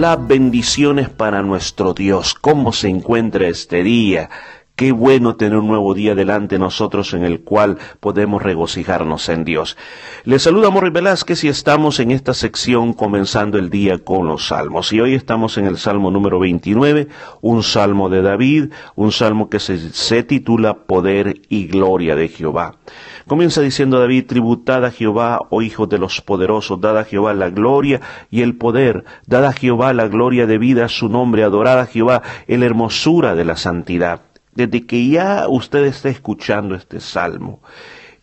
las bendiciones para nuestro Dios. ¿Cómo se encuentra este día? Qué bueno tener un nuevo día delante de nosotros en el cual podemos regocijarnos en Dios. Les saluda Morri Velázquez y estamos en esta sección comenzando el día con los salmos. Y hoy estamos en el salmo número 29, un salmo de David, un salmo que se, se titula Poder y Gloria de Jehová. Comienza diciendo David, tributad a Jehová, oh hijos de los poderosos, dad a Jehová la gloria y el poder, dad a Jehová la gloria debida a su nombre, adorad a Jehová en la hermosura de la santidad desde que ya usted está escuchando este salmo,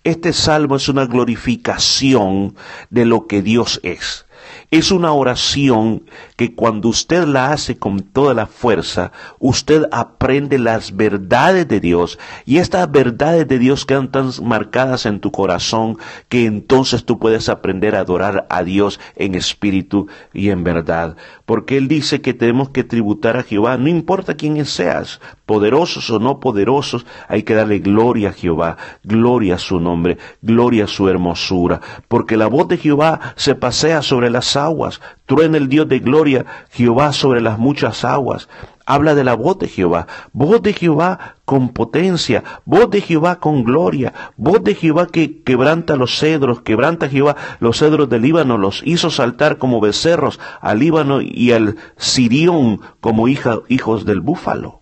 este salmo es una glorificación de lo que Dios es. Es una oración que cuando usted la hace con toda la fuerza, usted aprende las verdades de Dios y estas verdades de Dios quedan tan marcadas en tu corazón que entonces tú puedes aprender a adorar a Dios en espíritu y en verdad. Porque Él dice que tenemos que tributar a Jehová, no importa quién seas, poderosos o no poderosos, hay que darle gloria a Jehová, gloria a su nombre, gloria a su hermosura, porque la voz de Jehová se pasea sobre las aguas, truena el Dios de gloria, Jehová sobre las muchas aguas. Habla de la voz de Jehová, voz de Jehová con potencia, voz de Jehová con gloria, voz de Jehová que quebranta los cedros, quebranta Jehová los cedros del Líbano, los hizo saltar como becerros al Líbano y al Sirión como hijos del búfalo.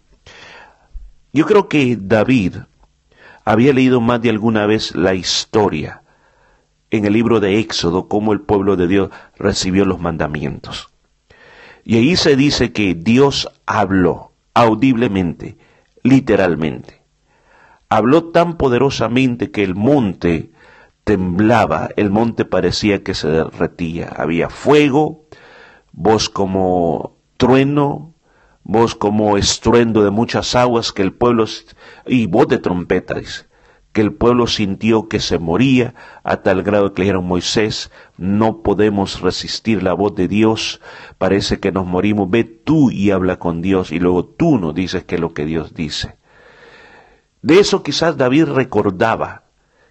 Yo creo que David había leído más de alguna vez la historia en el libro de Éxodo cómo el pueblo de Dios recibió los mandamientos. Y ahí se dice que Dios habló audiblemente, literalmente. Habló tan poderosamente que el monte temblaba, el monte parecía que se derretía. Había fuego, voz como trueno, voz como estruendo de muchas aguas que el pueblo y voz de trompetas que el pueblo sintió que se moría a tal grado que le dijeron Moisés, no podemos resistir la voz de Dios, parece que nos morimos, ve tú y habla con Dios y luego tú nos dices que es lo que Dios dice. De eso quizás David recordaba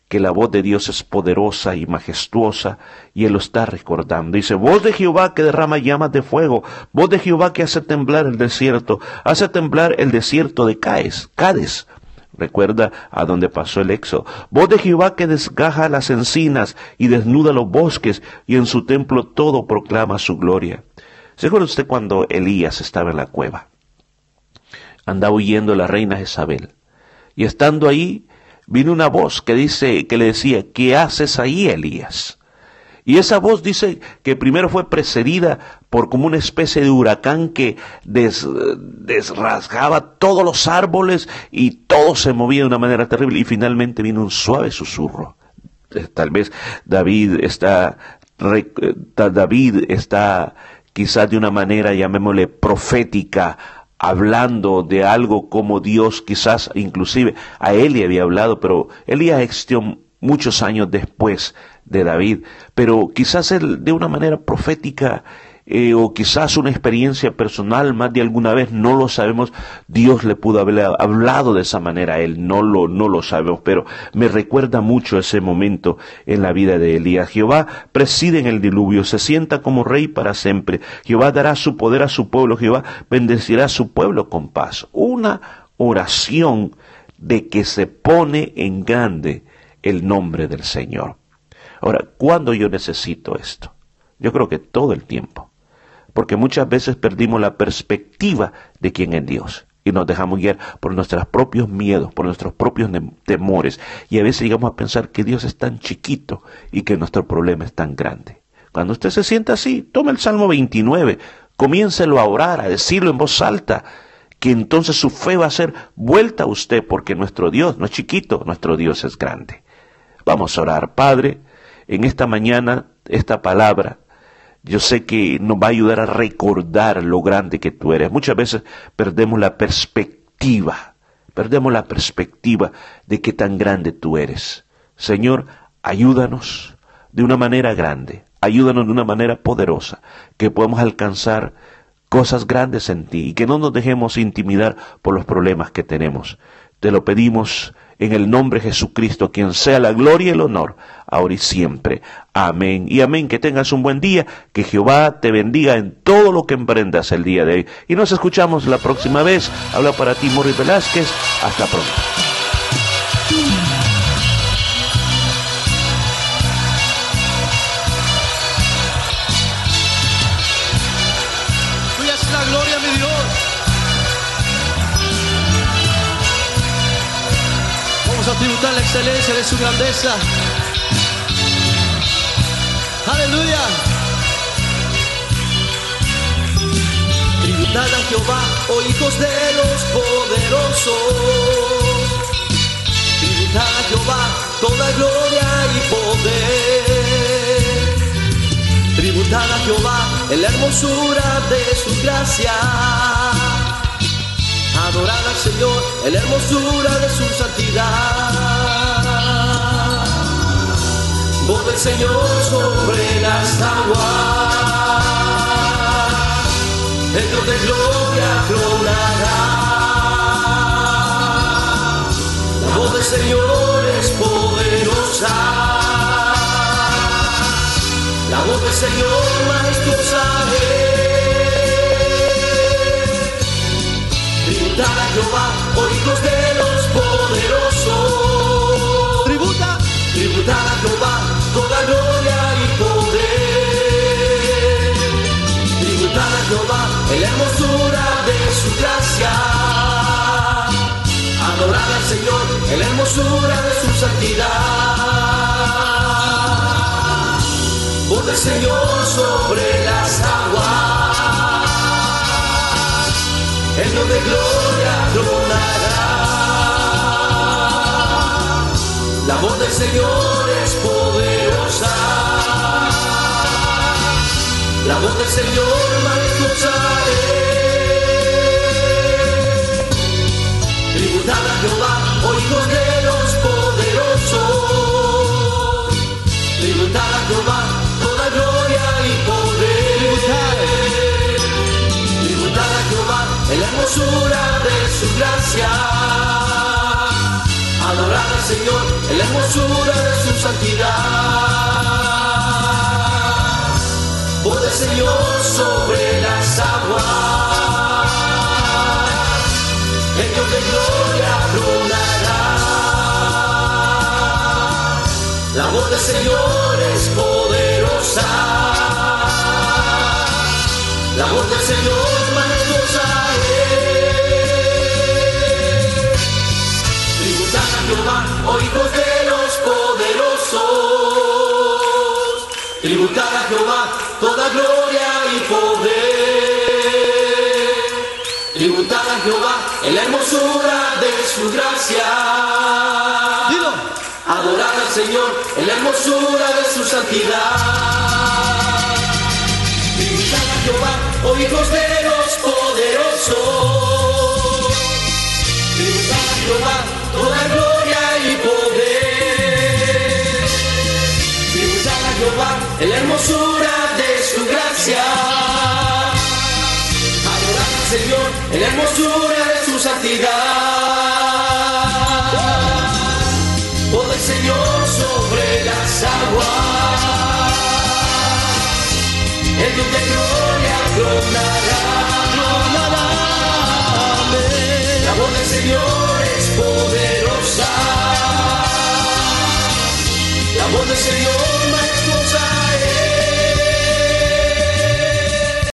que la voz de Dios es poderosa y majestuosa, y él lo está recordando. Dice, voz de Jehová que derrama llamas de fuego, voz de Jehová que hace temblar el desierto, hace temblar el desierto de Caes, Cades, Recuerda a donde pasó el éxodo. Voz de Jehová que desgaja las encinas y desnuda los bosques y en su templo todo proclama su gloria. ¿Se acuerda usted cuando Elías estaba en la cueva? Andaba huyendo la reina Jezabel. Y estando ahí, vino una voz que dice, que le decía, ¿qué haces ahí, Elías? Y esa voz dice que primero fue precedida por como una especie de huracán que desrasgaba todos los árboles y todo se movía de una manera terrible y finalmente vino un suave susurro. Eh, tal vez David está, eh, David está quizás de una manera, llamémosle, profética, hablando de algo como Dios quizás inclusive a le había hablado, pero Elías existió muchos años después de David, pero quizás él de una manera profética eh, o quizás una experiencia personal más de alguna vez, no lo sabemos, Dios le pudo haber hablado de esa manera a él, no lo, no lo sabemos, pero me recuerda mucho ese momento en la vida de Elías. Jehová preside en el diluvio, se sienta como rey para siempre, Jehová dará su poder a su pueblo, Jehová bendecirá a su pueblo con paz. Una oración de que se pone en grande el nombre del Señor. Ahora, ¿cuándo yo necesito esto? Yo creo que todo el tiempo. Porque muchas veces perdimos la perspectiva de quién es Dios y nos dejamos guiar por nuestros propios miedos, por nuestros propios temores. Y a veces llegamos a pensar que Dios es tan chiquito y que nuestro problema es tan grande. Cuando usted se sienta así, tome el Salmo 29, comiéncelo a orar, a decirlo en voz alta, que entonces su fe va a ser vuelta a usted, porque nuestro Dios no es chiquito, nuestro Dios es grande. Vamos a orar, Padre en esta mañana esta palabra, yo sé que nos va a ayudar a recordar lo grande que tú eres. Muchas veces perdemos la perspectiva, perdemos la perspectiva de qué tan grande tú eres. Señor, ayúdanos de una manera grande, ayúdanos de una manera poderosa, que podamos alcanzar cosas grandes en ti y que no nos dejemos intimidar por los problemas que tenemos. Te lo pedimos en el nombre de Jesucristo, quien sea la gloria y el honor, ahora y siempre. Amén y amén. Que tengas un buen día, que Jehová te bendiga en todo lo que emprendas el día de hoy. Y nos escuchamos la próxima vez. Habla para ti, Morris Velázquez. Hasta pronto. Excelencia de su grandeza. Aleluya. Tributad a Jehová, oh hijos de los poderosos. Tributad a Jehová toda gloria y poder. Tributad a Jehová en la hermosura de su gracia adorar al Señor en la hermosura de su Señor sobre las aguas, el Dios de gloria cronará. La Señor hermosura de su gracia. Adorar al Señor en la hermosura de su santidad. Voz del Señor sobre las aguas el Dios de gloria tronará. La voz del Señor es poderosa. La voz del Señor la hermosura de su gracia. Adorar al Señor en la hermosura de su santidad. Voz del Señor sobre las aguas. El Dios de gloria tronará. La voz del Señor es poderosa. La voz del Señor Jehová, oh hijos de los poderosos. Tributad a Jehová toda gloria y poder. Tributad a Jehová en la hermosura de su gracia. Dilo. Adorar al Señor en la hermosura de su santidad. Tributad a Jehová, oh hijos de los poderosos. Tributad a Jehová toda gloria y poder. Tributad a Jehová en la hermosura de su gracia. Adorar al Señor en la hermosura de su santidad. Voz del Señor sobre las aguas. El Dios de gloria tronará. La voz del Señor Señor